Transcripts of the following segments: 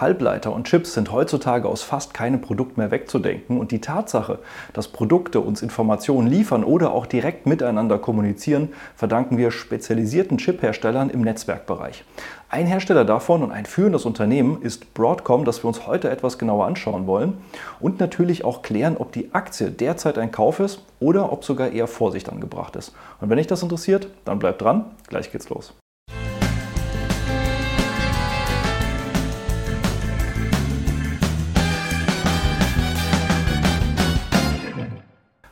Halbleiter und Chips sind heutzutage aus fast keinem Produkt mehr wegzudenken und die Tatsache, dass Produkte uns Informationen liefern oder auch direkt miteinander kommunizieren, verdanken wir spezialisierten Chipherstellern im Netzwerkbereich. Ein Hersteller davon und ein führendes Unternehmen ist Broadcom, das wir uns heute etwas genauer anschauen wollen und natürlich auch klären, ob die Aktie derzeit ein Kauf ist oder ob sogar eher Vorsicht angebracht ist. Und wenn dich das interessiert, dann bleib dran, gleich geht's los.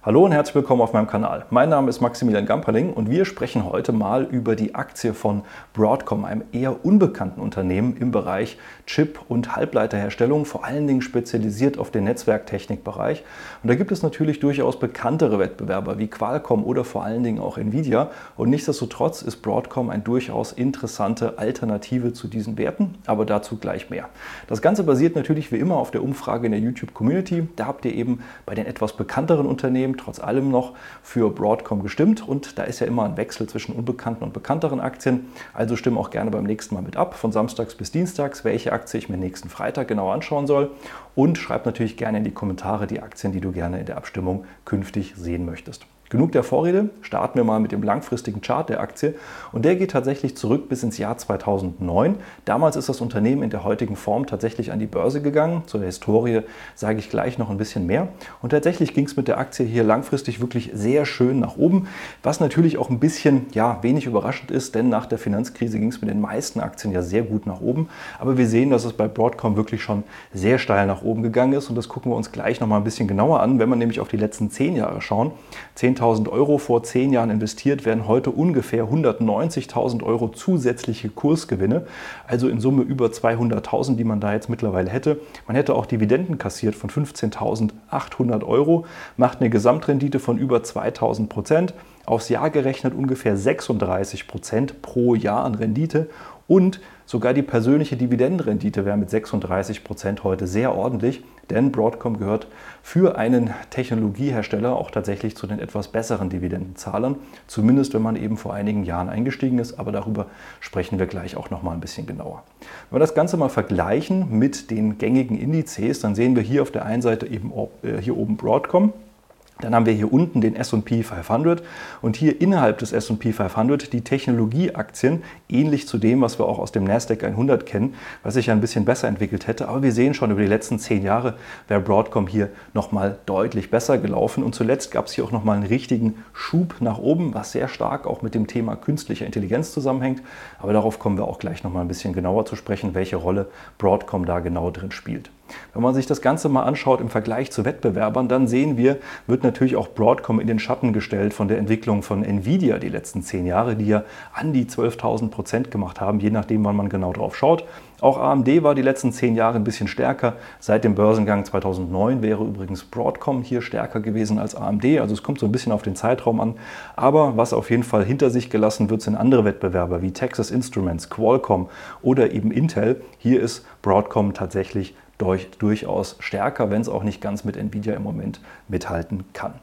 Hallo und herzlich willkommen auf meinem Kanal. Mein Name ist Maximilian Gamperling und wir sprechen heute mal über die Aktie von Broadcom, einem eher unbekannten Unternehmen im Bereich Chip- und Halbleiterherstellung, vor allen Dingen spezialisiert auf den Netzwerktechnikbereich. Und da gibt es natürlich durchaus bekanntere Wettbewerber wie Qualcomm oder vor allen Dingen auch Nvidia. Und nichtsdestotrotz ist Broadcom eine durchaus interessante Alternative zu diesen Werten, aber dazu gleich mehr. Das Ganze basiert natürlich wie immer auf der Umfrage in der YouTube-Community. Da habt ihr eben bei den etwas bekannteren Unternehmen trotz allem noch für Broadcom gestimmt und da ist ja immer ein Wechsel zwischen unbekannten und bekannteren Aktien. Also stimme auch gerne beim nächsten Mal mit ab, von Samstags bis Dienstags, welche Aktie ich mir nächsten Freitag genau anschauen soll und schreib natürlich gerne in die Kommentare die Aktien, die du gerne in der Abstimmung künftig sehen möchtest. Genug der Vorrede, starten wir mal mit dem langfristigen Chart der Aktie und der geht tatsächlich zurück bis ins Jahr 2009. Damals ist das Unternehmen in der heutigen Form tatsächlich an die Börse gegangen. Zur Historie sage ich gleich noch ein bisschen mehr. Und tatsächlich ging es mit der Aktie hier langfristig wirklich sehr schön nach oben, was natürlich auch ein bisschen ja, wenig überraschend ist, denn nach der Finanzkrise ging es mit den meisten Aktien ja sehr gut nach oben. Aber wir sehen, dass es bei Broadcom wirklich schon sehr steil nach oben gegangen ist und das gucken wir uns gleich noch mal ein bisschen genauer an, wenn wir nämlich auf die letzten zehn Jahre schauen. 10 10.000 Euro vor zehn Jahren investiert, werden heute ungefähr 190.000 Euro zusätzliche Kursgewinne, also in Summe über 200.000, die man da jetzt mittlerweile hätte. Man hätte auch Dividenden kassiert von 15.800 Euro, macht eine Gesamtrendite von über 2.000 Prozent, aufs Jahr gerechnet ungefähr 36 Prozent pro Jahr an Rendite und sogar die persönliche Dividendenrendite wäre mit 36 Prozent heute sehr ordentlich, denn Broadcom gehört für einen Technologiehersteller auch tatsächlich zu den etwas besseren Dividendenzahlern, zumindest wenn man eben vor einigen Jahren eingestiegen ist, aber darüber sprechen wir gleich auch noch mal ein bisschen genauer. Wenn wir das Ganze mal vergleichen mit den gängigen Indizes, dann sehen wir hier auf der einen Seite eben äh, hier oben Broadcom dann haben wir hier unten den SP 500 und hier innerhalb des SP 500 die Technologieaktien, ähnlich zu dem, was wir auch aus dem Nasdaq 100 kennen, was sich ja ein bisschen besser entwickelt hätte. Aber wir sehen schon über die letzten zehn Jahre wäre Broadcom hier nochmal deutlich besser gelaufen. Und zuletzt gab es hier auch nochmal einen richtigen Schub nach oben, was sehr stark auch mit dem Thema künstlicher Intelligenz zusammenhängt. Aber darauf kommen wir auch gleich nochmal ein bisschen genauer zu sprechen, welche Rolle Broadcom da genau drin spielt. Wenn man sich das Ganze mal anschaut im Vergleich zu Wettbewerbern, dann sehen wir, wird natürlich auch Broadcom in den Schatten gestellt von der Entwicklung von Nvidia die letzten zehn Jahre, die ja an die 12.000 Prozent gemacht haben, je nachdem, wann man genau drauf schaut. Auch AMD war die letzten zehn Jahre ein bisschen stärker. Seit dem Börsengang 2009 wäre übrigens Broadcom hier stärker gewesen als AMD. Also es kommt so ein bisschen auf den Zeitraum an. Aber was auf jeden Fall hinter sich gelassen wird, sind andere Wettbewerber wie Texas Instruments, Qualcomm oder eben Intel. Hier ist Broadcom tatsächlich durch, durchaus stärker, wenn es auch nicht ganz mit Nvidia im Moment mithalten kann.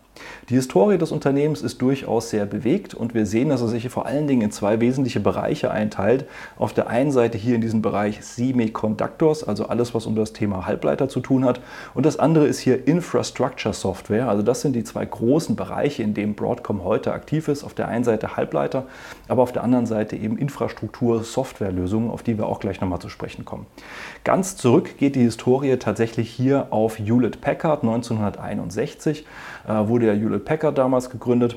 Die Historie des Unternehmens ist durchaus sehr bewegt und wir sehen, dass er sich vor allen Dingen in zwei wesentliche Bereiche einteilt. Auf der einen Seite hier in diesem Bereich Semiconductors, also alles, was um das Thema Halbleiter zu tun hat. Und das andere ist hier Infrastructure Software. Also das sind die zwei großen Bereiche, in denen Broadcom heute aktiv ist. Auf der einen Seite Halbleiter, aber auf der anderen Seite eben Infrastruktur, Softwarelösungen, auf die wir auch gleich nochmal zu sprechen kommen. Ganz zurück geht die Historie tatsächlich hier auf Hewlett Packard 1961, äh, wurde ja Hewlett Packard damals gegründet.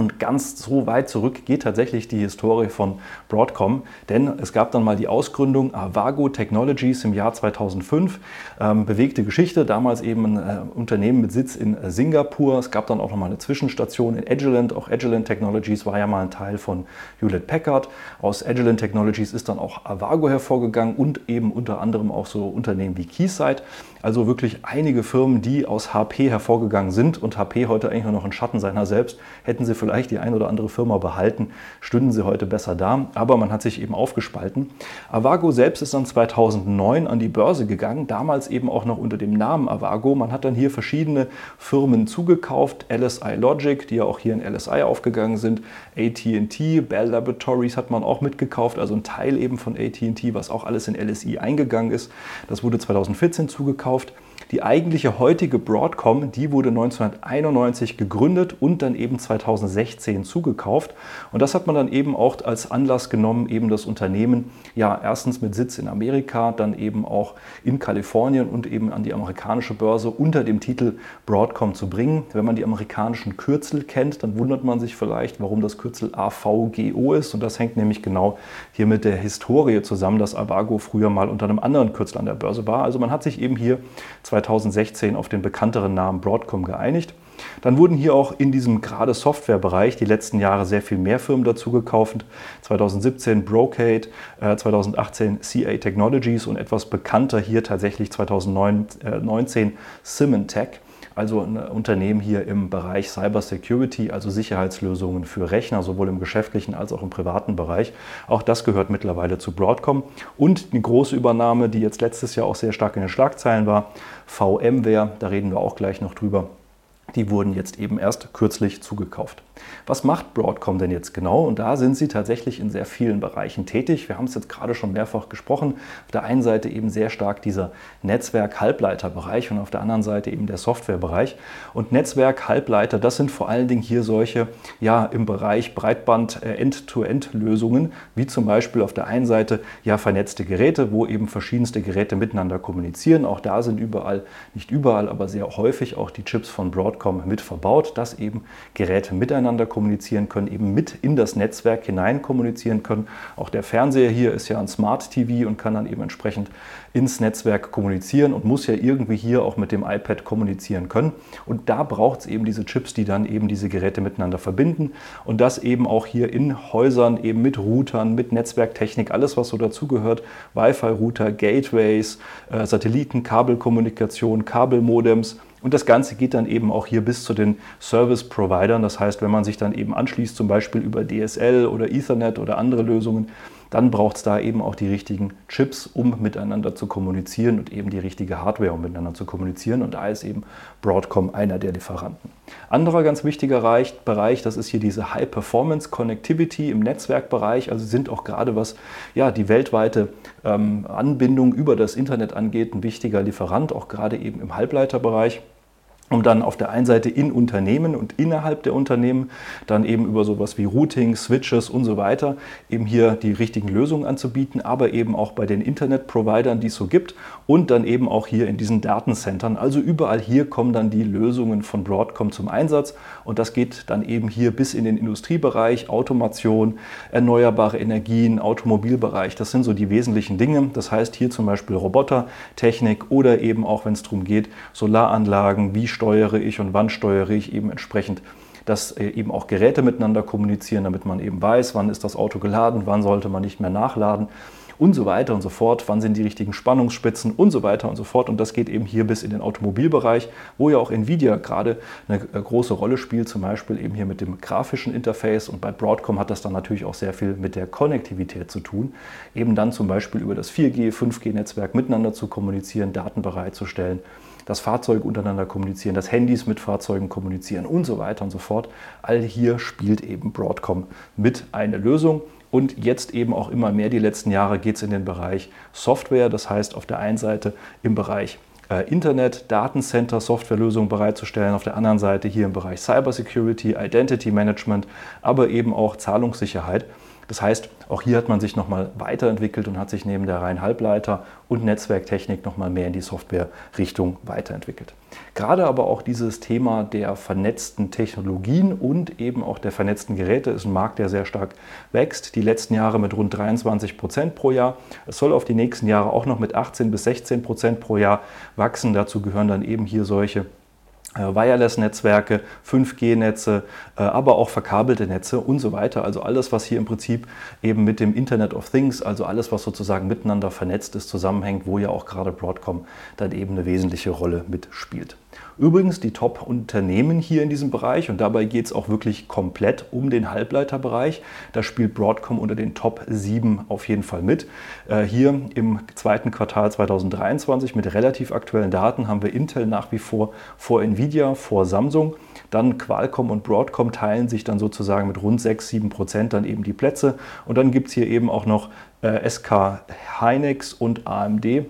Und ganz so weit zurück geht tatsächlich die Historie von Broadcom, denn es gab dann mal die Ausgründung Avago Technologies im Jahr 2005. Ähm, bewegte Geschichte, damals eben ein äh, Unternehmen mit Sitz in äh, Singapur. Es gab dann auch nochmal eine Zwischenstation in Agilent. Auch Agilent Technologies war ja mal ein Teil von Hewlett Packard. Aus Agilent Technologies ist dann auch Avago hervorgegangen und eben unter anderem auch so Unternehmen wie Keysight. Also wirklich einige Firmen, die aus HP hervorgegangen sind und HP heute eigentlich nur noch ein Schatten seiner selbst, hätten sie vielleicht vielleicht die ein oder andere Firma behalten, stünden sie heute besser da. Aber man hat sich eben aufgespalten. Avago selbst ist dann 2009 an die Börse gegangen, damals eben auch noch unter dem Namen Avago. Man hat dann hier verschiedene Firmen zugekauft, LSI Logic, die ja auch hier in LSI aufgegangen sind, AT&T, Bell Laboratories hat man auch mitgekauft, also ein Teil eben von AT&T, was auch alles in LSI eingegangen ist. Das wurde 2014 zugekauft. Die eigentliche heutige Broadcom, die wurde 1991 gegründet und dann eben 2016 zugekauft. Und das hat man dann eben auch als Anlass genommen, eben das Unternehmen ja erstens mit Sitz in Amerika, dann eben auch in Kalifornien und eben an die amerikanische Börse unter dem Titel Broadcom zu bringen. Wenn man die amerikanischen Kürzel kennt, dann wundert man sich vielleicht, warum das Kürzel AVGO ist. Und das hängt nämlich genau hier mit der Historie zusammen, dass Avago früher mal unter einem anderen Kürzel an der Börse war. Also man hat sich eben hier 2016 auf den bekannteren Namen Broadcom geeinigt. Dann wurden hier auch in diesem gerade Softwarebereich die letzten Jahre sehr viel mehr Firmen dazu gekauft. 2017 Brocade, 2018 CA Technologies und etwas bekannter hier tatsächlich 2019 Symantec also ein Unternehmen hier im Bereich Cyber Security, also Sicherheitslösungen für Rechner, sowohl im geschäftlichen als auch im privaten Bereich. Auch das gehört mittlerweile zu Broadcom. Und eine große Übernahme, die jetzt letztes Jahr auch sehr stark in den Schlagzeilen war, VMware, da reden wir auch gleich noch drüber die wurden jetzt eben erst kürzlich zugekauft. Was macht Broadcom denn jetzt genau? Und da sind sie tatsächlich in sehr vielen Bereichen tätig. Wir haben es jetzt gerade schon mehrfach gesprochen. Auf der einen Seite eben sehr stark dieser Netzwerk-Halbleiter-Bereich und auf der anderen Seite eben der Softwarebereich. Und Netzwerk-Halbleiter, das sind vor allen Dingen hier solche, ja, im Bereich Breitband äh, wie zum Beispiel auf der einen Seite ja vernetzte Geräte, wo eben verschiedenste Geräte miteinander kommunizieren. Auch da sind überall, nicht überall, aber sehr häufig auch die Chips von Broadcom mit verbaut, dass eben Geräte miteinander kommunizieren können, eben mit in das Netzwerk hinein kommunizieren können. Auch der Fernseher hier ist ja ein Smart TV und kann dann eben entsprechend ins Netzwerk kommunizieren und muss ja irgendwie hier auch mit dem iPad kommunizieren können. Und da braucht es eben diese Chips, die dann eben diese Geräte miteinander verbinden und das eben auch hier in Häusern eben mit Routern, mit Netzwerktechnik, alles was so dazugehört, Wi-Fi-Router, Gateways, äh, Satelliten, Kabelkommunikation, Kabelmodems und das Ganze geht dann eben auch hier bis zu den Service-Providern. Das heißt, wenn man sich dann eben anschließt, zum Beispiel über DSL oder Ethernet oder andere Lösungen, dann braucht es da eben auch die richtigen Chips, um miteinander zu kommunizieren und eben die richtige Hardware, um miteinander zu kommunizieren. Und da ist eben Broadcom einer der Lieferanten. Anderer ganz wichtiger Bereich, das ist hier diese High Performance Connectivity im Netzwerkbereich. Also sind auch gerade was ja, die weltweite ähm, Anbindung über das Internet angeht, ein wichtiger Lieferant, auch gerade eben im Halbleiterbereich um dann auf der einen Seite in Unternehmen und innerhalb der Unternehmen dann eben über sowas wie Routing, Switches und so weiter eben hier die richtigen Lösungen anzubieten, aber eben auch bei den Internetprovidern, die es so gibt und dann eben auch hier in diesen Datencentern. Also überall hier kommen dann die Lösungen von Broadcom zum Einsatz und das geht dann eben hier bis in den Industriebereich, Automation, erneuerbare Energien, Automobilbereich. Das sind so die wesentlichen Dinge. Das heißt hier zum Beispiel Robotertechnik oder eben auch, wenn es darum geht, Solaranlagen, wie steuere ich und wann steuere ich eben entsprechend dass äh, eben auch Geräte miteinander kommunizieren, damit man eben weiß, wann ist das Auto geladen, wann sollte man nicht mehr nachladen und so weiter und so fort, wann sind die richtigen Spannungsspitzen und so weiter und so fort. Und das geht eben hier bis in den Automobilbereich, wo ja auch Nvidia gerade eine äh, große Rolle spielt, zum Beispiel eben hier mit dem grafischen Interface. Und bei Broadcom hat das dann natürlich auch sehr viel mit der Konnektivität zu tun, eben dann zum Beispiel über das 4G, 5G-Netzwerk miteinander zu kommunizieren, Daten bereitzustellen dass Fahrzeuge untereinander kommunizieren, dass Handys mit Fahrzeugen kommunizieren und so weiter und so fort. All hier spielt eben Broadcom mit eine Lösung. Und jetzt eben auch immer mehr die letzten Jahre geht es in den Bereich Software. Das heißt, auf der einen Seite im Bereich äh, Internet, Datencenter, Softwarelösungen bereitzustellen, auf der anderen Seite hier im Bereich Cybersecurity, Identity Management, aber eben auch Zahlungssicherheit. Das heißt, auch hier hat man sich nochmal weiterentwickelt und hat sich neben der reinen Halbleiter- und Netzwerktechnik nochmal mehr in die Software-Richtung weiterentwickelt. Gerade aber auch dieses Thema der vernetzten Technologien und eben auch der vernetzten Geräte ist ein Markt, der sehr stark wächst. Die letzten Jahre mit rund 23 Prozent pro Jahr. Es soll auf die nächsten Jahre auch noch mit 18 bis 16 Prozent pro Jahr wachsen. Dazu gehören dann eben hier solche Wireless-Netzwerke, 5G-Netze, äh, aber auch verkabelte Netze und so weiter. Also alles, was hier im Prinzip eben mit dem Internet of Things, also alles, was sozusagen miteinander vernetzt ist, zusammenhängt, wo ja auch gerade Broadcom dann eben eine wesentliche Rolle mitspielt. Übrigens die Top-Unternehmen hier in diesem Bereich und dabei geht es auch wirklich komplett um den Halbleiterbereich. Da spielt Broadcom unter den Top 7 auf jeden Fall mit. Äh, hier im zweiten Quartal 2023 mit relativ aktuellen Daten haben wir Intel nach wie vor vor Nvidia, vor Samsung. Dann Qualcomm und Broadcom teilen sich dann sozusagen mit rund 6, 7 Prozent dann eben die Plätze. Und dann gibt es hier eben auch noch äh, SK Hynix und AMD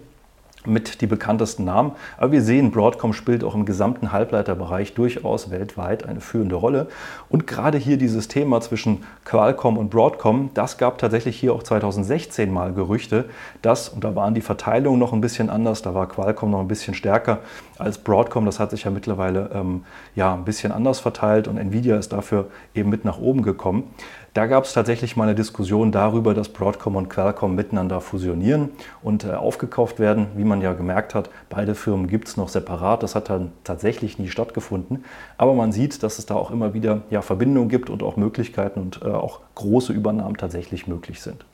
mit die bekanntesten Namen. Aber wir sehen, Broadcom spielt auch im gesamten Halbleiterbereich durchaus weltweit eine führende Rolle. Und gerade hier dieses Thema zwischen Qualcomm und Broadcom, das gab tatsächlich hier auch 2016 mal Gerüchte, dass, und da waren die Verteilungen noch ein bisschen anders, da war Qualcomm noch ein bisschen stärker als Broadcom. Das hat sich ja mittlerweile ähm, ja, ein bisschen anders verteilt und Nvidia ist dafür eben mit nach oben gekommen. Da gab es tatsächlich mal eine Diskussion darüber, dass Broadcom und Qualcomm miteinander fusionieren und äh, aufgekauft werden. Wie man ja gemerkt hat, beide Firmen gibt es noch separat. Das hat dann tatsächlich nie stattgefunden. Aber man sieht, dass es da auch immer wieder ja, Verbindungen gibt und auch Möglichkeiten und äh, auch große Übernahmen tatsächlich möglich sind.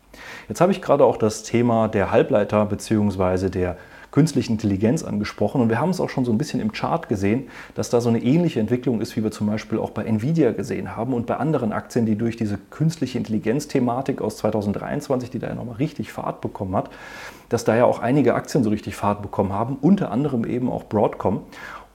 Jetzt habe ich gerade auch das Thema der Halbleiter bzw. der künstliche Intelligenz angesprochen und wir haben es auch schon so ein bisschen im Chart gesehen, dass da so eine ähnliche Entwicklung ist, wie wir zum Beispiel auch bei Nvidia gesehen haben und bei anderen Aktien, die durch diese künstliche Intelligenz-Thematik aus 2023, die da ja nochmal richtig Fahrt bekommen hat, dass da ja auch einige Aktien so richtig Fahrt bekommen haben, unter anderem eben auch Broadcom.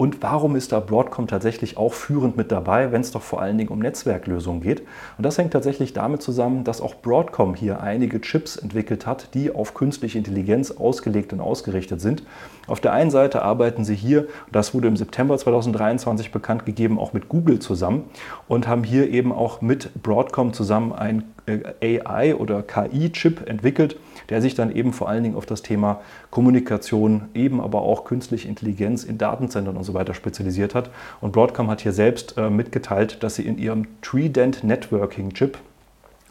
Und warum ist da Broadcom tatsächlich auch führend mit dabei, wenn es doch vor allen Dingen um Netzwerklösungen geht? Und das hängt tatsächlich damit zusammen, dass auch Broadcom hier einige Chips entwickelt hat, die auf künstliche Intelligenz ausgelegt und ausgerichtet sind. Auf der einen Seite arbeiten sie hier, das wurde im September 2023 bekannt gegeben, auch mit Google zusammen und haben hier eben auch mit Broadcom zusammen ein äh, AI oder KI-Chip entwickelt, der sich dann eben vor allen Dingen auf das Thema Kommunikation, eben aber auch künstliche Intelligenz in Datenzentren und so weiter spezialisiert hat. Und Broadcom hat hier selbst äh, mitgeteilt, dass sie in ihrem Trident Networking Chip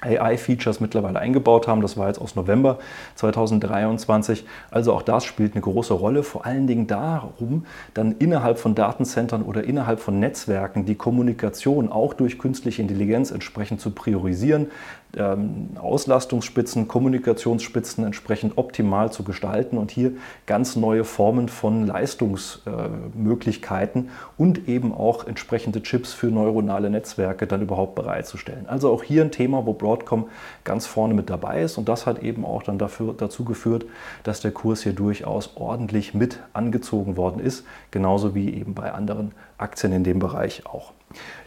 AI-Features mittlerweile eingebaut haben. Das war jetzt aus November 2023. Also auch das spielt eine große Rolle. Vor allen Dingen darum, dann innerhalb von Datenzentren oder innerhalb von Netzwerken die Kommunikation auch durch künstliche Intelligenz entsprechend zu priorisieren, ähm, Auslastungsspitzen, Kommunikationsspitzen entsprechend optimal zu gestalten und hier ganz neue Formen von Leistungsmöglichkeiten und eben auch entsprechende Chips für neuronale Netzwerke dann überhaupt bereitzustellen. Also auch hier ein Thema, wo Broadcom ganz vorne mit dabei ist und das hat eben auch dann dafür, dazu geführt, dass der Kurs hier durchaus ordentlich mit angezogen worden ist, genauso wie eben bei anderen Aktien in dem Bereich auch.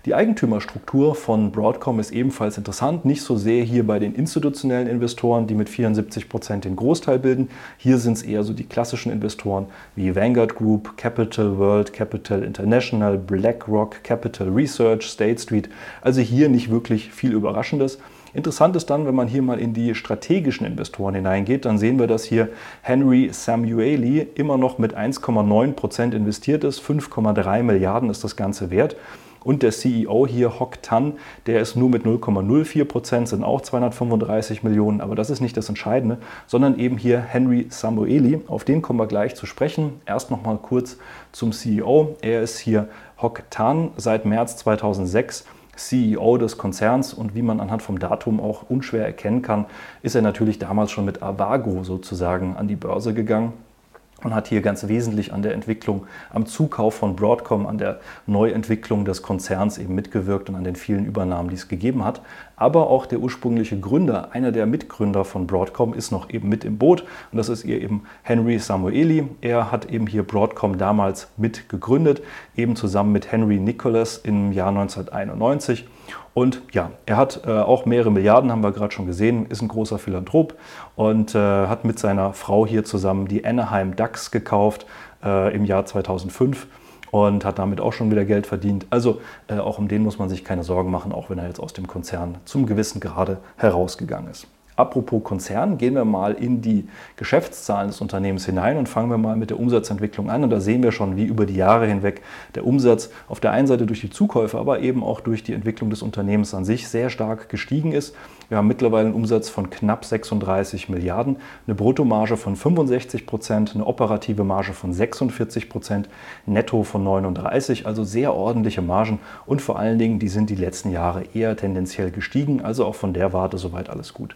Die Eigentümerstruktur von Broadcom ist ebenfalls interessant, nicht so sehr hier bei den institutionellen Investoren, die mit 74 Prozent den Großteil bilden. Hier sind es eher so die klassischen Investoren wie Vanguard Group, Capital World, Capital International, BlackRock, Capital Research, State Street. Also hier nicht wirklich viel Überraschendes. Interessant ist dann, wenn man hier mal in die strategischen Investoren hineingeht, dann sehen wir, dass hier Henry Samueli immer noch mit 1,9 Prozent investiert ist. 5,3 Milliarden ist das Ganze wert. Und der CEO hier, Hock Tan, der ist nur mit 0,04 Prozent, sind auch 235 Millionen. Aber das ist nicht das Entscheidende, sondern eben hier Henry Samueli. Auf den kommen wir gleich zu sprechen. Erst noch mal kurz zum CEO. Er ist hier Hock Tan seit März 2006 CEO des Konzerns und wie man anhand vom Datum auch unschwer erkennen kann, ist er natürlich damals schon mit Avago sozusagen an die Börse gegangen und hat hier ganz wesentlich an der Entwicklung, am Zukauf von Broadcom, an der Neuentwicklung des Konzerns eben mitgewirkt und an den vielen Übernahmen, die es gegeben hat. Aber auch der ursprüngliche Gründer, einer der Mitgründer von Broadcom, ist noch eben mit im Boot und das ist ihr eben Henry Samueli. Er hat eben hier Broadcom damals mit gegründet, eben zusammen mit Henry Nicholas im Jahr 1991. Und ja, er hat äh, auch mehrere Milliarden, haben wir gerade schon gesehen, ist ein großer Philanthrop und äh, hat mit seiner Frau hier zusammen die Anaheim Ducks gekauft äh, im Jahr 2005 und hat damit auch schon wieder Geld verdient. Also äh, auch um den muss man sich keine Sorgen machen, auch wenn er jetzt aus dem Konzern zum gewissen Grade herausgegangen ist. Apropos Konzern, gehen wir mal in die Geschäftszahlen des Unternehmens hinein und fangen wir mal mit der Umsatzentwicklung an. Und da sehen wir schon, wie über die Jahre hinweg der Umsatz auf der einen Seite durch die Zukäufe, aber eben auch durch die Entwicklung des Unternehmens an sich sehr stark gestiegen ist. Wir haben mittlerweile einen Umsatz von knapp 36 Milliarden, eine Bruttomarge von 65 Prozent, eine operative Marge von 46 Prozent, netto von 39, also sehr ordentliche Margen und vor allen Dingen, die sind die letzten Jahre eher tendenziell gestiegen, also auch von der Warte soweit alles gut.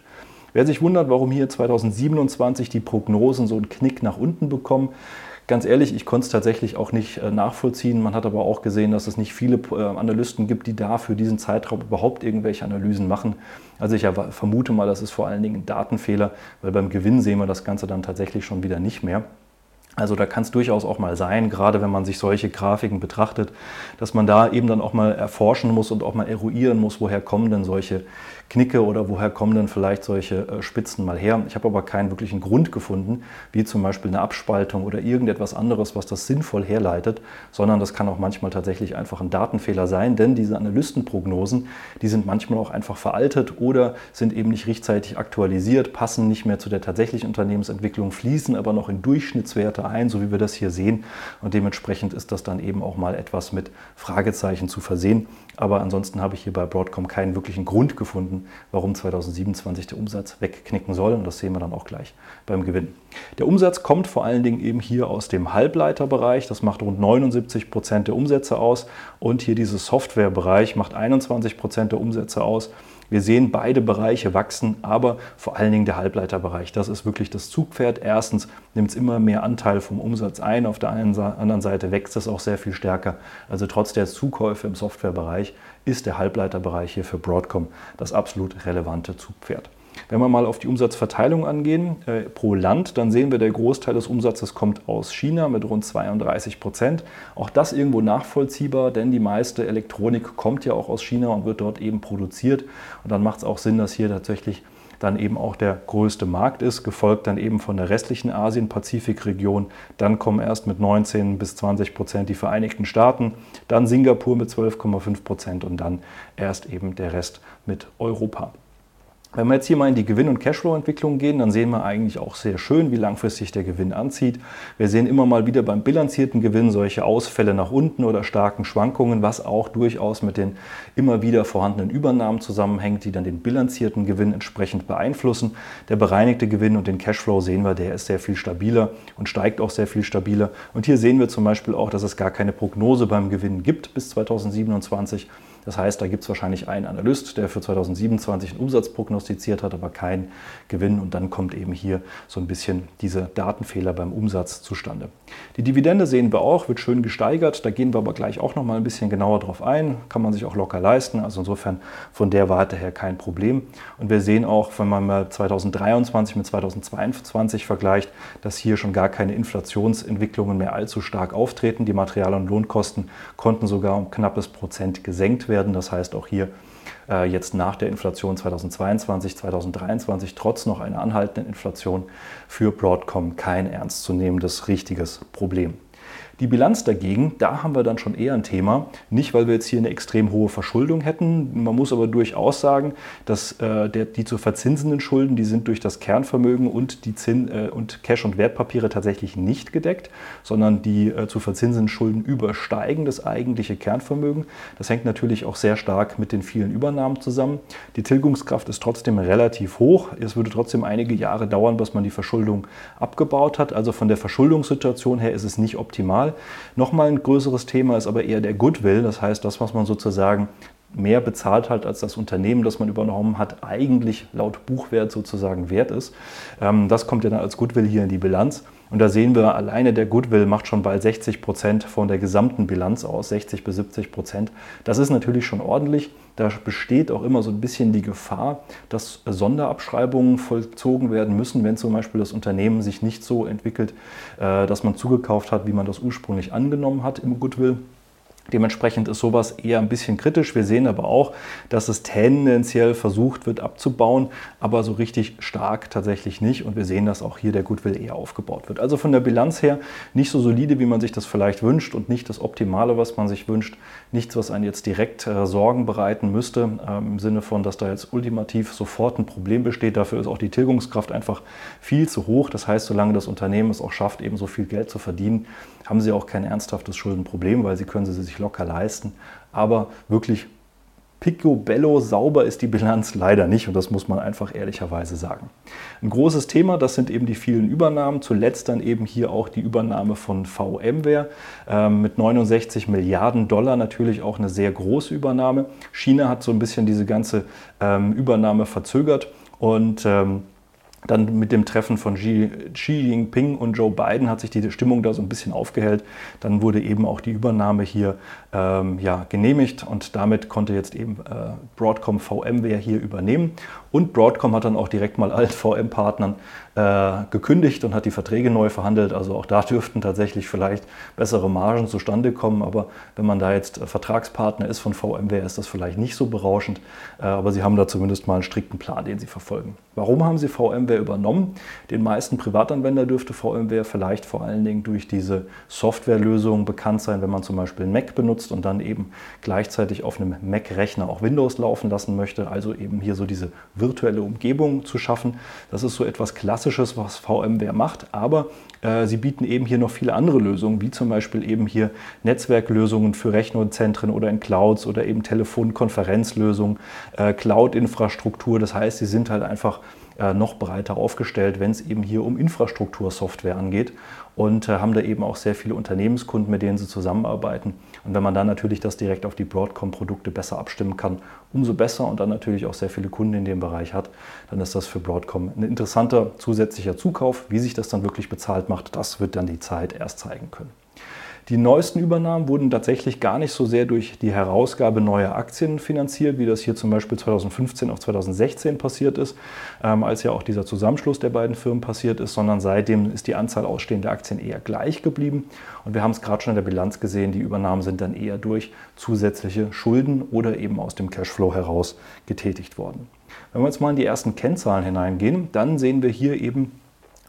Wer sich wundert, warum hier 2027 die Prognosen so einen Knick nach unten bekommen, Ganz ehrlich, ich konnte es tatsächlich auch nicht äh, nachvollziehen. Man hat aber auch gesehen, dass es nicht viele äh, Analysten gibt, die da für diesen Zeitraum überhaupt irgendwelche Analysen machen. Also ich vermute mal, das ist vor allen Dingen ein Datenfehler, weil beim Gewinn sehen wir das Ganze dann tatsächlich schon wieder nicht mehr. Also da kann es durchaus auch mal sein, gerade wenn man sich solche Grafiken betrachtet, dass man da eben dann auch mal erforschen muss und auch mal eruieren muss, woher kommen denn solche Knicke oder woher kommen denn vielleicht solche äh, Spitzen mal her. Ich habe aber keinen wirklichen Grund gefunden, wie zum Beispiel eine Abspaltung oder irgendetwas anderes, was das sinnvoll herleitet, sondern das kann auch manchmal tatsächlich einfach ein Datenfehler sein, denn diese Analystenprognosen, die sind manchmal auch einfach veraltet oder sind eben nicht rechtzeitig aktualisiert, passen nicht mehr zu der tatsächlichen Unternehmensentwicklung, fließen aber noch in Durchschnittswerte ein, so wie wir das hier sehen. Und dementsprechend ist das dann eben auch mal etwas mit Fragezeichen zu versehen. Aber ansonsten habe ich hier bei Broadcom keinen wirklichen Grund gefunden, warum 2027 der Umsatz wegknicken soll. Und das sehen wir dann auch gleich beim Gewinn. Der Umsatz kommt vor allen Dingen eben hier aus dem Halbleiterbereich. Das macht rund 79 Prozent der Umsätze aus. Und hier dieser Softwarebereich macht 21 Prozent der Umsätze aus. Wir sehen, beide Bereiche wachsen, aber vor allen Dingen der Halbleiterbereich. Das ist wirklich das Zugpferd. Erstens nimmt es immer mehr Anteil vom Umsatz ein, auf der anderen Seite wächst es auch sehr viel stärker. Also trotz der Zukäufe im Softwarebereich ist der Halbleiterbereich hier für Broadcom das absolut relevante Zugpferd. Wenn wir mal auf die Umsatzverteilung angehen äh, pro Land, dann sehen wir, der Großteil des Umsatzes kommt aus China mit rund 32 Prozent. Auch das irgendwo nachvollziehbar, denn die meiste Elektronik kommt ja auch aus China und wird dort eben produziert. Und dann macht es auch Sinn, dass hier tatsächlich dann eben auch der größte Markt ist, gefolgt dann eben von der restlichen Asien-Pazifik-Region. Dann kommen erst mit 19 bis 20 Prozent die Vereinigten Staaten, dann Singapur mit 12,5 Prozent und dann erst eben der Rest mit Europa. Wenn wir jetzt hier mal in die Gewinn- und Cashflow-Entwicklung gehen, dann sehen wir eigentlich auch sehr schön, wie langfristig der Gewinn anzieht. Wir sehen immer mal wieder beim bilanzierten Gewinn solche Ausfälle nach unten oder starken Schwankungen, was auch durchaus mit den immer wieder vorhandenen Übernahmen zusammenhängt, die dann den bilanzierten Gewinn entsprechend beeinflussen. Der bereinigte Gewinn und den Cashflow sehen wir, der ist sehr viel stabiler und steigt auch sehr viel stabiler. Und hier sehen wir zum Beispiel auch, dass es gar keine Prognose beim Gewinn gibt bis 2027. Das heißt, da gibt es wahrscheinlich einen Analyst, der für 2027 einen Umsatz prognostiziert hat, aber keinen Gewinn. Und dann kommt eben hier so ein bisschen dieser Datenfehler beim Umsatz zustande. Die Dividende sehen wir auch, wird schön gesteigert. Da gehen wir aber gleich auch noch mal ein bisschen genauer drauf ein. Kann man sich auch locker leisten. Also insofern von der Warte her kein Problem. Und wir sehen auch, wenn man mal 2023 mit 2022 vergleicht, dass hier schon gar keine Inflationsentwicklungen mehr allzu stark auftreten. Die Material- und Lohnkosten konnten sogar um knappes Prozent gesenkt werden werden. Das heißt auch hier äh, jetzt nach der Inflation 2022, 2023 trotz noch einer anhaltenden Inflation für Broadcom kein ernstzunehmendes richtiges Problem. Die Bilanz dagegen, da haben wir dann schon eher ein Thema. Nicht, weil wir jetzt hier eine extrem hohe Verschuldung hätten. Man muss aber durchaus sagen, dass äh, der, die zu verzinsenden Schulden, die sind durch das Kernvermögen und die Zin, äh, und Cash- und Wertpapiere tatsächlich nicht gedeckt, sondern die äh, zu verzinsenden Schulden übersteigen das eigentliche Kernvermögen. Das hängt natürlich auch sehr stark mit den vielen Übernahmen zusammen. Die Tilgungskraft ist trotzdem relativ hoch. Es würde trotzdem einige Jahre dauern, bis man die Verschuldung abgebaut hat. Also von der Verschuldungssituation her ist es nicht optimal. Nochmal Nochmal ein größeres Thema ist aber eher der Goodwill, das heißt das, was man sozusagen mehr bezahlt hat, als das Unternehmen, das man übernommen hat, eigentlich laut Buchwert sozusagen wert ist. Ähm, das kommt ja dann als Goodwill hier in die Bilanz. Und da sehen wir, alleine der Goodwill macht schon bald 60 Prozent von der gesamten Bilanz aus, 60 bis 70 Prozent. Das ist natürlich schon ordentlich. Da besteht auch immer so ein bisschen die Gefahr, dass Sonderabschreibungen vollzogen werden müssen, wenn zum Beispiel das Unternehmen sich nicht so entwickelt, äh, dass man zugekauft hat, wie man das ursprünglich angenommen hat im Goodwill. Dementsprechend ist sowas eher ein bisschen kritisch. Wir sehen aber auch, dass es tendenziell versucht wird abzubauen, aber so richtig stark tatsächlich nicht. Und wir sehen, dass auch hier der Goodwill eher aufgebaut wird. Also von der Bilanz her nicht so solide, wie man sich das vielleicht wünscht und nicht das Optimale, was man sich wünscht. Nichts, was einen jetzt direkt äh, Sorgen bereiten müsste, äh, im Sinne von, dass da jetzt ultimativ sofort ein Problem besteht. Dafür ist auch die Tilgungskraft einfach viel zu hoch. Das heißt, solange das Unternehmen es auch schafft, eben so viel Geld zu verdienen, haben sie auch kein ernsthaftes Schuldenproblem, weil sie können sie sich locker leisten. Aber wirklich picobello sauber ist die Bilanz leider nicht und das muss man einfach ehrlicherweise sagen. Ein großes Thema, das sind eben die vielen Übernahmen. Zuletzt dann eben hier auch die Übernahme von VMware ähm, mit 69 Milliarden Dollar, natürlich auch eine sehr große Übernahme. China hat so ein bisschen diese ganze ähm, Übernahme verzögert und ähm, Dann mit dem Treffen von Xi, Xi, Jinping und Joe Biden hat sich die Stimmung da so ein bisschen aufgehellt. Dann wurde eben auch die Übernahme hier ähm, ja, genehmigt und damit konnte jetzt eben äh, Broadcom VMware hier übernehmen. Und Broadcom hat dann auch direkt mal allen VM-Partnern äh, gekündigt und hat die Verträge neu verhandelt. Also auch da dürften tatsächlich vielleicht bessere Margen zustande kommen. Aber wenn man da jetzt Vertragspartner ist von VMware, ist das vielleicht nicht so berauschend. Äh, aber sie haben da zumindest mal einen strikten Plan, den sie verfolgen. Warum haben sie VMware übernommen? Den meisten Privatanwender dürfte VMware vielleicht vor allen Dingen durch diese Softwarelösung bekannt sein, wenn man zum Beispiel einen Mac benutzt und dann eben gleichzeitig auf einem Mac-Rechner auch Windows laufen lassen möchte. Also eben hier so diese virtuelle Umgebung zu schaffen. Das ist so etwas Klassisches, was VMware macht, aber äh, sie bieten eben hier noch viele andere Lösungen, wie zum Beispiel eben hier Netzwerklösungen für Rechnerzentren oder in Clouds oder eben Telefonkonferenzlösungen, äh, Cloud-Infrastruktur. Das heißt, sie sind halt einfach äh, noch breiter aufgestellt, wenn es eben hier um Infrastruktursoftware angeht und äh, haben da eben auch sehr viele Unternehmenskunden, mit denen sie zusammenarbeiten. Und wenn man dann natürlich das direkt auf die Broadcom-Produkte besser abstimmen kann, umso besser und dann natürlich auch sehr viele Kunden in dem Bereich hat, dann ist das für Broadcom ein interessanter zusätzlicher Zukauf. Wie sich das dann wirklich bezahlt macht, das wird dann die Zeit erst zeigen können. Die neuesten Übernahmen wurden tatsächlich gar nicht so sehr durch die Herausgabe neuer Aktien finanziert, wie das hier zum Beispiel 2015 auf 2016 passiert ist, ähm, als ja auch dieser Zusammenschluss der beiden Firmen passiert ist, sondern seitdem ist die Anzahl ausstehender Aktien eher gleich geblieben. Und wir haben es gerade schon in der Bilanz gesehen, die Übernahmen sind dann eher durch zusätzliche Schulden oder eben aus dem Cashflow heraus getätigt worden. Wenn wir jetzt mal in die ersten Kennzahlen hineingehen, dann sehen wir hier eben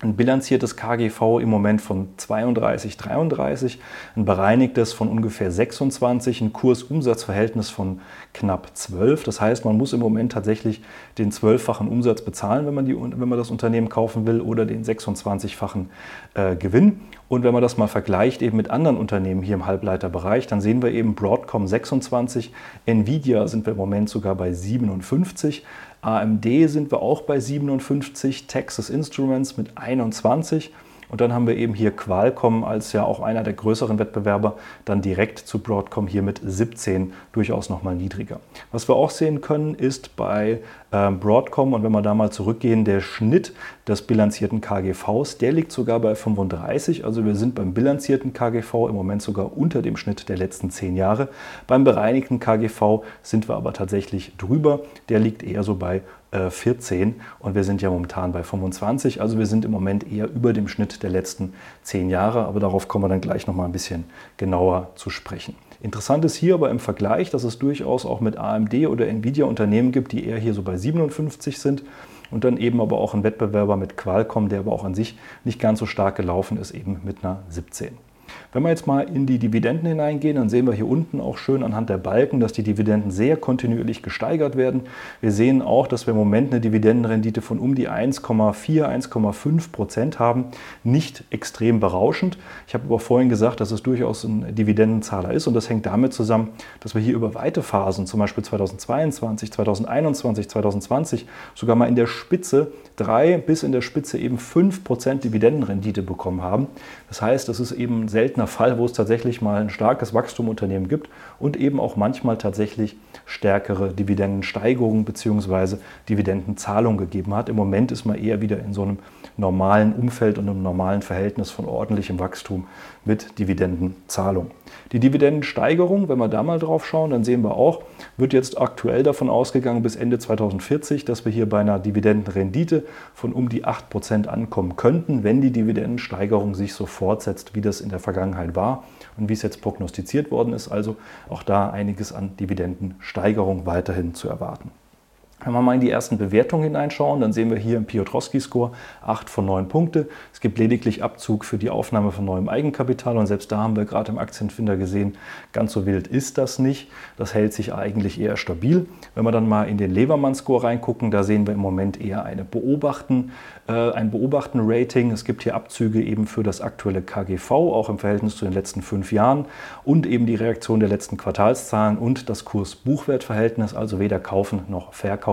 ein bilanziertes KGV im Moment von 32, 33, ein bereinigtes von ungefähr 26, ein Kursumsatzverhältnis von knapp 12. Das heißt, man muss im Moment tatsächlich den zwölffachen Umsatz bezahlen, wenn man, die, wenn man das Unternehmen kaufen will, oder den 26-fachen äh, Gewinn. Und wenn man das mal vergleicht eben mit anderen Unternehmen hier im Halbleiterbereich, dann sehen wir eben Broadcom 26, Nvidia sind wir im Moment sogar bei 57, AMD sind wir auch bei 57, Texas Instruments mit 21 und dann haben wir eben hier Qualcomm als ja auch einer der größeren Wettbewerber dann direkt zu Broadcom hier mit 17 durchaus nochmal niedriger. Was wir auch sehen können, ist bei ähm, Broadcom und wenn wir da mal zurückgehen, der Schnitt des bilanzierten KGVs, der liegt sogar bei 35. Also wir sind beim bilanzierten KGV im Moment sogar unter dem Schnitt der letzten zehn Jahre. Beim bereinigten KGV sind wir aber tatsächlich drüber. Der liegt eher so bei 14 äh, und wir sind ja momentan bei 25. Also wir sind im Moment eher über dem Schnitt der letzten zehn Jahre, aber darauf kommen wir dann gleich nochmal ein bisschen genauer zu sprechen. Interessant ist hier aber im Vergleich, dass es durchaus auch mit AMD oder Nvidia Unternehmen gibt, die eher hier so bei 57 sind und dann eben aber auch ein Wettbewerber mit Qualcomm, der aber auch an sich nicht ganz so stark gelaufen ist, eben mit einer 17. Wenn wir jetzt mal in die Dividenden hineingehen, dann sehen wir hier unten auch schön anhand der Balken, dass die Dividenden sehr kontinuierlich gesteigert werden. Wir sehen auch, dass wir im Moment eine Dividendenrendite von um die 1,4, 1,5 Prozent haben. Nicht extrem berauschend. Ich habe aber vorhin gesagt, dass es durchaus ein Dividendenzahler ist und das hängt damit zusammen, dass wir hier über weite Phasen, zum Beispiel 2022, 2021, 2020, sogar mal in der Spitze drei bis in der Spitze eben 5 Prozent Dividendenrendite bekommen haben. Das heißt, das ist eben selten seltener Fall, wo es tatsächlich mal ein starkes Wachstumunternehmen gibt und eben auch manchmal tatsächlich stärkere Dividendensteigerungen bzw. Dividendenzahlungen gegeben hat. Im Moment ist man eher wieder in so einem normalen Umfeld und einem normalen Verhältnis von ordentlichem Wachstum mit Dividendenzahlung. Die Dividendensteigerung, wenn wir da mal drauf schauen, dann sehen wir auch, wird jetzt aktuell davon ausgegangen bis Ende 2040, dass wir hier bei einer Dividendenrendite von um die 8% ankommen könnten, wenn die Dividendensteigerung sich so fortsetzt, wie das in der Vergangenheit war und wie es jetzt prognostiziert worden ist. Also auch da einiges an Dividendensteigerung weiterhin zu erwarten. Wenn wir mal in die ersten Bewertungen hineinschauen, dann sehen wir hier im Piotrowski-Score 8 von 9 Punkte. Es gibt lediglich Abzug für die Aufnahme von neuem Eigenkapital und selbst da haben wir gerade im Aktienfinder gesehen, ganz so wild ist das nicht. Das hält sich eigentlich eher stabil. Wenn wir dann mal in den Levermann-Score reingucken, da sehen wir im Moment eher eine Beobachten, äh, ein Beobachten-Rating. Es gibt hier Abzüge eben für das aktuelle KGV, auch im Verhältnis zu den letzten fünf Jahren und eben die Reaktion der letzten Quartalszahlen und das Kurs-Buchwert-Verhältnis, also weder kaufen noch verkaufen,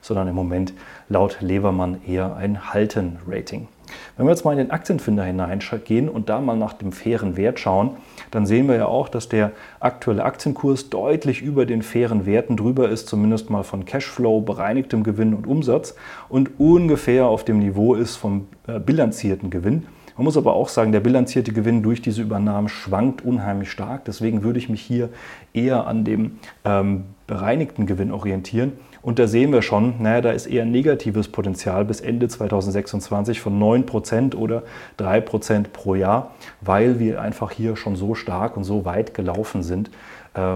sondern im Moment laut Levermann eher ein Halten-Rating. Wenn wir jetzt mal in den Aktienfinder hineingehen und da mal nach dem fairen Wert schauen, dann sehen wir ja auch, dass der aktuelle Aktienkurs deutlich über den fairen Werten drüber ist, zumindest mal von Cashflow, bereinigtem Gewinn und Umsatz und ungefähr auf dem Niveau ist vom äh, bilanzierten Gewinn. Man muss aber auch sagen, der bilanzierte Gewinn durch diese Übernahmen schwankt unheimlich stark. Deswegen würde ich mich hier eher an dem ähm, bereinigten Gewinn orientieren. Und da sehen wir schon, naja, da ist eher negatives Potenzial bis Ende 2026 von 9% oder 3% pro Jahr, weil wir einfach hier schon so stark und so weit gelaufen sind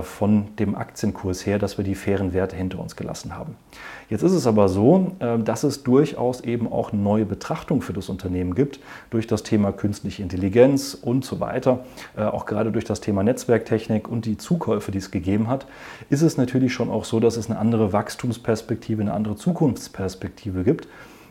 von dem Aktienkurs her, dass wir die fairen Werte hinter uns gelassen haben. Jetzt ist es aber so, äh, dass es durchaus eben auch neue Betrachtung für das Unternehmen gibt, durch das Thema künstliche Intelligenz und so weiter, äh, auch gerade durch das Thema Netzwerktechnik und die Zukäufe, die es gegeben hat, ist es natürlich schon auch so, dass es eine andere Wachstumsperspektive, eine andere Zukunftsperspektive gibt.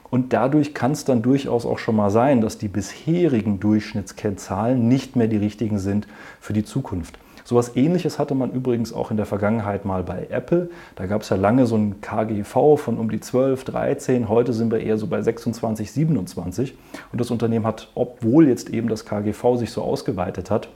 Und dadurch kann es dann durchaus auch schon mal sein, dass die bisherigen Durchschnittskennzahlen nicht mehr die richtigen sind für die Zukunft. So etwas ähnliches hatte man übrigens auch in der Vergangenheit mal bei Apple. Da gab es ja lange so ein KGV von um die 12, 13. Heute sind wir eher so bei 26, 27. Und das Unternehmen hat, obwohl jetzt eben das KGV sich so ausgeweitet hat,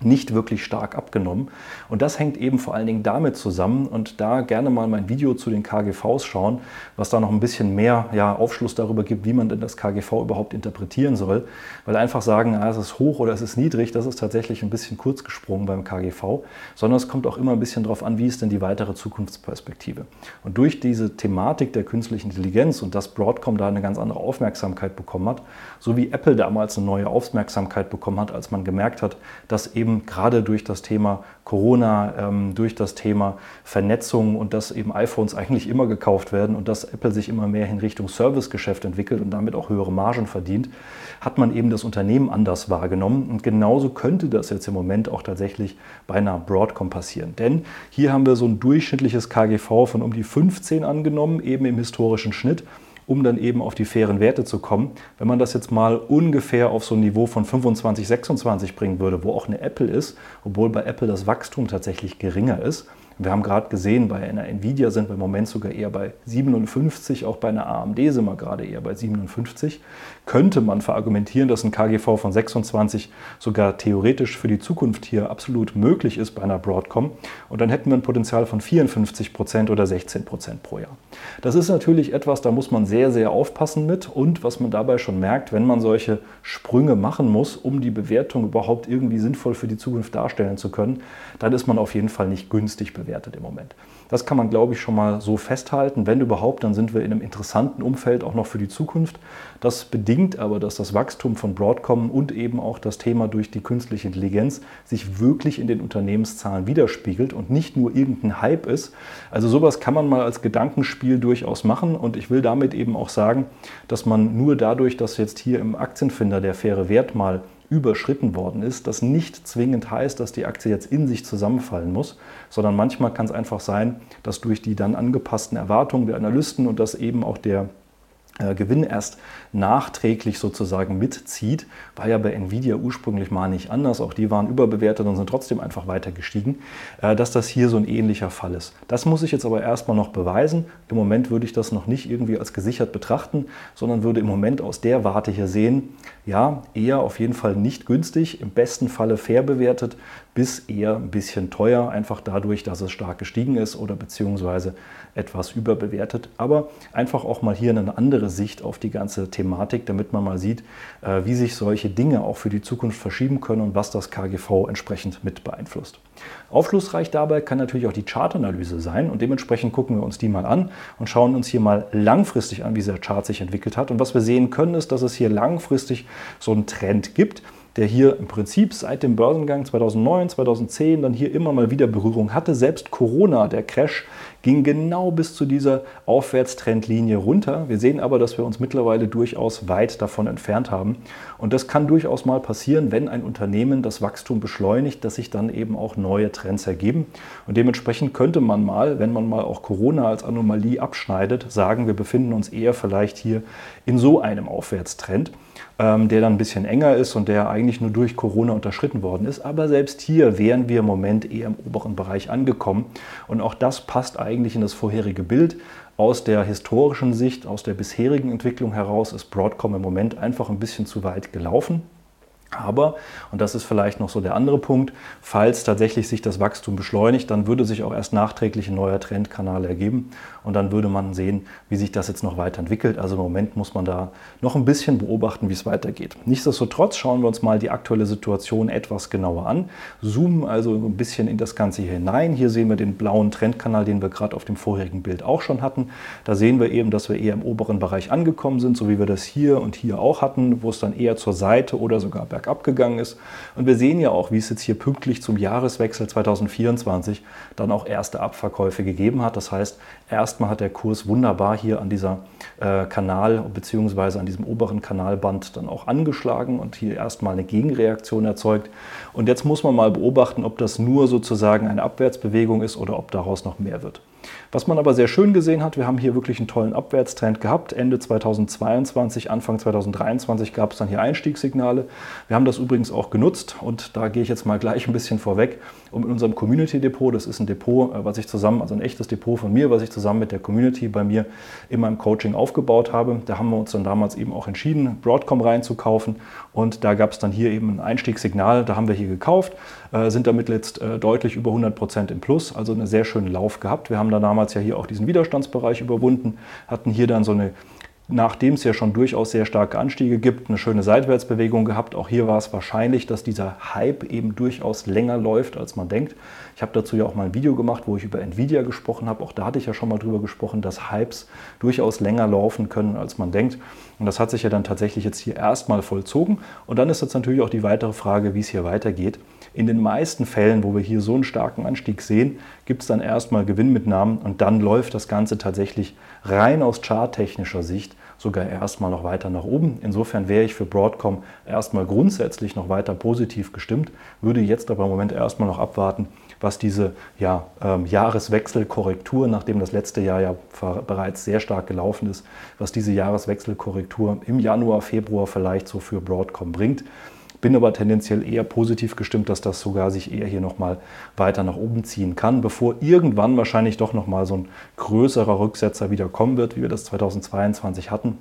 nicht wirklich stark abgenommen. Und das hängt eben vor allen Dingen damit zusammen und da gerne mal mein Video zu den KGVs schauen, was da noch ein bisschen mehr ja, Aufschluss darüber gibt, wie man denn das KGV überhaupt interpretieren soll. Weil einfach sagen, ah, es ist hoch oder es ist niedrig, das ist tatsächlich ein bisschen kurz gesprungen beim KGV, sondern es kommt auch immer ein bisschen darauf an, wie ist denn die weitere Zukunftsperspektive. Und durch diese Thematik der künstlichen Intelligenz und dass Broadcom da eine ganz andere Aufmerksamkeit bekommen hat, so wie Apple damals eine neue Aufmerksamkeit bekommen hat, als man gemerkt hat, dass eben eben gerade durch das Thema Corona, ähm, durch das Thema Vernetzung und dass eben iPhones eigentlich immer gekauft werden und dass Apple sich immer mehr in Richtung Servicegeschäft entwickelt und damit auch höhere Margen verdient, hat man eben das Unternehmen anders wahrgenommen. Und genauso könnte das jetzt im Moment auch tatsächlich bei einer Broadcom passieren. Denn hier haben wir so ein durchschnittliches KGV von um die 15 angenommen, eben im historischen Schnitt um dann eben auf die fairen Werte zu kommen. Wenn man das jetzt mal ungefähr auf so ein Niveau von 25, 26 bringen würde, wo auch eine Apple ist, obwohl bei Apple das Wachstum tatsächlich geringer ist, wir haben gerade gesehen, bei einer Nvidia sind wir im Moment sogar eher bei 57, auch bei einer AMD sind wir gerade eher bei 57. Könnte man verargumentieren, dass ein KGV von 26 sogar theoretisch für die Zukunft hier absolut möglich ist bei einer Broadcom. Und dann hätten wir ein Potenzial von 54 Prozent oder 16 Prozent pro Jahr. Das ist natürlich etwas, da muss man sehr, sehr aufpassen mit. Und was man dabei schon merkt, wenn man solche Sprünge machen muss, um die Bewertung überhaupt irgendwie sinnvoll für die Zukunft darstellen zu können, dann ist man auf jeden Fall nicht günstig bewertet bewertet im Moment. Das kann man, glaube ich, schon mal so festhalten. Wenn überhaupt, dann sind wir in einem interessanten Umfeld auch noch für die Zukunft. Das bedingt aber, dass das Wachstum von Broadcom und eben auch das Thema durch die künstliche Intelligenz sich wirklich in den Unternehmenszahlen widerspiegelt und nicht nur irgendein Hype ist. Also sowas kann man mal als Gedankenspiel durchaus machen und ich will damit eben auch sagen, dass man nur dadurch, dass jetzt hier im Aktienfinder der faire Wert mal überschritten worden ist, das nicht zwingend heißt, dass die Aktie jetzt in sich zusammenfallen muss, sondern manchmal kann es einfach sein, dass durch die dann angepassten Erwartungen der Analysten und dass eben auch der äh, Gewinn erst nachträglich sozusagen mitzieht, war ja bei Nvidia ursprünglich mal nicht anders. Auch die waren überbewertet und sind trotzdem einfach weiter gestiegen, äh, dass das hier so ein ähnlicher Fall ist. Das muss ich jetzt aber erstmal noch beweisen. Im Moment würde ich das noch nicht irgendwie als gesichert betrachten, sondern würde im Moment aus der Warte hier sehen, ja, eher auf jeden Fall nicht günstig, im besten Falle fair bewertet, bis eher ein bisschen teuer, einfach dadurch, dass es stark gestiegen ist oder beziehungsweise etwas überbewertet. Aber einfach auch mal hier eine andere Sicht auf die ganze Thematik, damit man mal sieht, äh, wie sich solche Dinge auch für die Zukunft verschieben können und was das KGV entsprechend mit beeinflusst. Aufschlussreich dabei kann natürlich auch die Chartanalyse sein und dementsprechend gucken wir uns die mal an und schauen uns hier mal langfristig an, wie dieser Chart sich entwickelt hat. Und was wir sehen können, ist, dass es hier langfristig so einen Trend gibt, der hier im Prinzip seit dem Börsengang 2009, 2010 dann hier immer mal wieder Berührung hatte. Selbst Corona, der Crash, ging genau bis zu dieser Aufwärtstrendlinie runter. Wir sehen aber, dass wir uns mittlerweile durchaus weit davon entfernt haben. Und das kann durchaus mal passieren, wenn ein Unternehmen das Wachstum beschleunigt, dass sich dann eben auch neue Trends ergeben. Und dementsprechend könnte man mal, wenn man mal auch Corona als Anomalie abschneidet, sagen, wir befinden uns eher vielleicht hier in so einem Aufwärtstrend ähm, der dann ein bisschen enger ist und der eigentlich nur durch Corona unterschritten worden ist. Aber selbst hier wären wir im Moment eher im oberen Bereich angekommen. Und auch das passt eigentlich in das vorherige Bild. aus der historischen Sicht, aus der bisherigen Entwicklung heraus ist Broadcom im Moment einfach ein bisschen zu weit gelaufen. Aber, und das ist vielleicht noch so der andere Punkt, falls tatsächlich sich das Wachstum beschleunigt, dann würde sich auch erst nachträglich ein neuer Trendkanal ergeben und dann würde man sehen, wie sich das jetzt noch weiterentwickelt. Also im Moment muss man da noch ein bisschen beobachten, wie es weitergeht. Nichtsdestotrotz schauen wir uns mal die aktuelle Situation etwas genauer an, zoomen also ein bisschen in das Ganze hier hinein. Hier sehen wir den blauen Trendkanal, den wir gerade auf dem vorherigen Bild auch schon hatten. Da sehen wir eben, dass wir eher im oberen Bereich angekommen sind, so wie wir das hier und hier auch hatten, wo es dann eher zur Seite oder sogar bergauf bergab gegangen ist. Und wir sehen ja auch, wie es jetzt hier pünktlich zum Jahreswechsel 2024 dann auch erste Abverkäufe gegeben hat. Das heißt, erstmal hat der Kurs wunderbar hier an dieser äh, Kanal bzw. an diesem oberen Kanalband dann auch angeschlagen und hier erstmal eine Gegenreaktion erzeugt. Und jetzt muss man mal beobachten, ob das nur sozusagen eine Abwärtsbewegung ist oder ob daraus noch mehr wird. Was man aber sehr schön gesehen hat, wir haben hier wirklich einen tollen Abwärtstrend gehabt. Ende 2022, Anfang 2023 gab es dann hier Einstiegssignale. Wir haben das übrigens auch genutzt und da gehe ich jetzt mal gleich ein bisschen vorweg, um in unserem Community Depot, das ist ein Depot, äh, was ich zusammen, also ein echtes Depot von mir, was ich zusammen mit der Community bei mir in meinem Coaching aufgebaut habe. Da haben wir uns dann damals eben auch entschieden, Broadcom reinzukaufen und da gab es dann hier eben ein Einstiegssignal, da haben wir hier gekauft, äh, sind damit jetzt äh, deutlich über 100 Prozent im Plus, also einen sehr schönen Lauf gehabt. Wir haben da damals ja hier auch diesen Widerstandsbereich überwunden, hatten hier dann so eine nachdem es ja schon durchaus sehr starke Anstiege gibt, eine schöne Seitwärtsbewegung gehabt. Auch hier war es wahrscheinlich, dass dieser Hype eben durchaus länger läuft, als man denkt. Ich habe dazu ja auch mal ein Video gemacht, wo ich über Nvidia gesprochen habe. Auch da hatte ich ja schon mal drüber gesprochen, dass Hypes durchaus länger laufen können, als man denkt. Und das hat sich ja dann tatsächlich jetzt hier erstmal vollzogen. Und dann ist jetzt natürlich auch die weitere Frage, wie es hier weitergeht. In den meisten Fällen, wo wir hier so einen starken Anstieg sehen, gibt es dann erstmal Gewinnmitnahmen und dann läuft das Ganze tatsächlich rein aus charttechnischer Sicht sogar erstmal noch weiter nach oben. Insofern wäre ich für Broadcom erstmal grundsätzlich noch weiter positiv gestimmt, würde jetzt aber im Moment erstmal noch abwarten, was diese ja, ähm, Jahreswechselkorrektur, nachdem das letzte Jahr ja bereits sehr stark gelaufen ist, was diese Jahreswechselkorrektur im Januar, Februar vielleicht so für Broadcom bringt. Bin aber tendenziell eher positiv gestimmt, dass das sogar sich eher hier nochmal weiter nach oben ziehen kann, bevor irgendwann wahrscheinlich doch nochmal so ein größerer Rücksetzer wieder kommen wird, wie wir das 2022 hatten.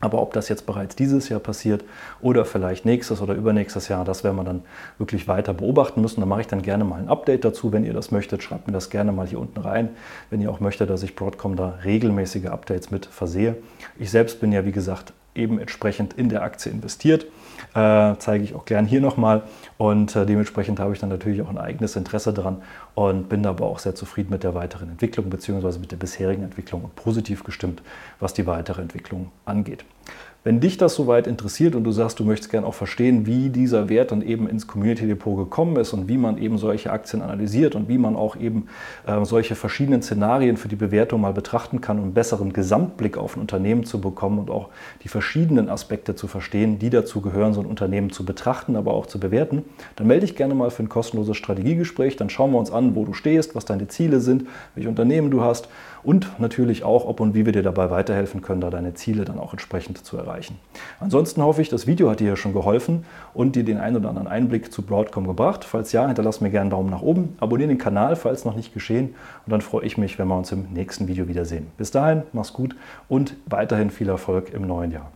Aber ob das jetzt bereits dieses Jahr passiert oder vielleicht nächstes oder übernächstes Jahr, das werden wir dann wirklich weiter beobachten müssen. Da mache ich dann gerne mal ein Update dazu, wenn ihr das möchtet. Schreibt mir das gerne mal hier unten rein, wenn ihr auch möchtet, dass ich Broadcom da regelmäßige Updates mit versehe. Ich selbst bin ja, wie gesagt, eben entsprechend in der Aktie investiert. Äh, zeige ich auch gern hier nochmal. Und äh, dementsprechend habe ich dann natürlich auch ein eigenes Interesse daran und bin aber auch sehr zufrieden mit der weiteren Entwicklung bzw. mit der bisherigen Entwicklung und positiv gestimmt, was die weitere Entwicklung angeht. Wenn dich das soweit interessiert und du sagst, du möchtest gerne auch verstehen, wie dieser Wert dann eben ins Community Depot gekommen ist und wie man eben solche Aktien analysiert und wie man auch eben äh, solche verschiedenen Szenarien für die Bewertung mal betrachten kann, um einen besseren Gesamtblick auf ein Unternehmen zu bekommen und auch die verschiedenen Aspekte zu verstehen, die dazu gehören, so ein Unternehmen zu betrachten, aber auch zu bewerten, dann melde dich gerne mal für ein kostenloses Strategiegespräch. Dann schauen wir uns an, wo du stehst, was deine Ziele sind, welche Unternehmen du hast und natürlich auch, ob und wie wir dir dabei weiterhelfen können, da deine Ziele dann auch entsprechend zu erreichen. Ansonsten hoffe ich, das Video hat dir schon geholfen und dir den einen oder anderen Einblick zu Broadcom gebracht. Falls ja, hinterlass mir gerne einen Daumen nach oben, abonniere den Kanal, falls noch nicht geschehen und dann freue ich mich, wenn wir uns im nächsten Video wiedersehen. Bis dahin, mach's gut und weiterhin viel Erfolg im neuen Jahr.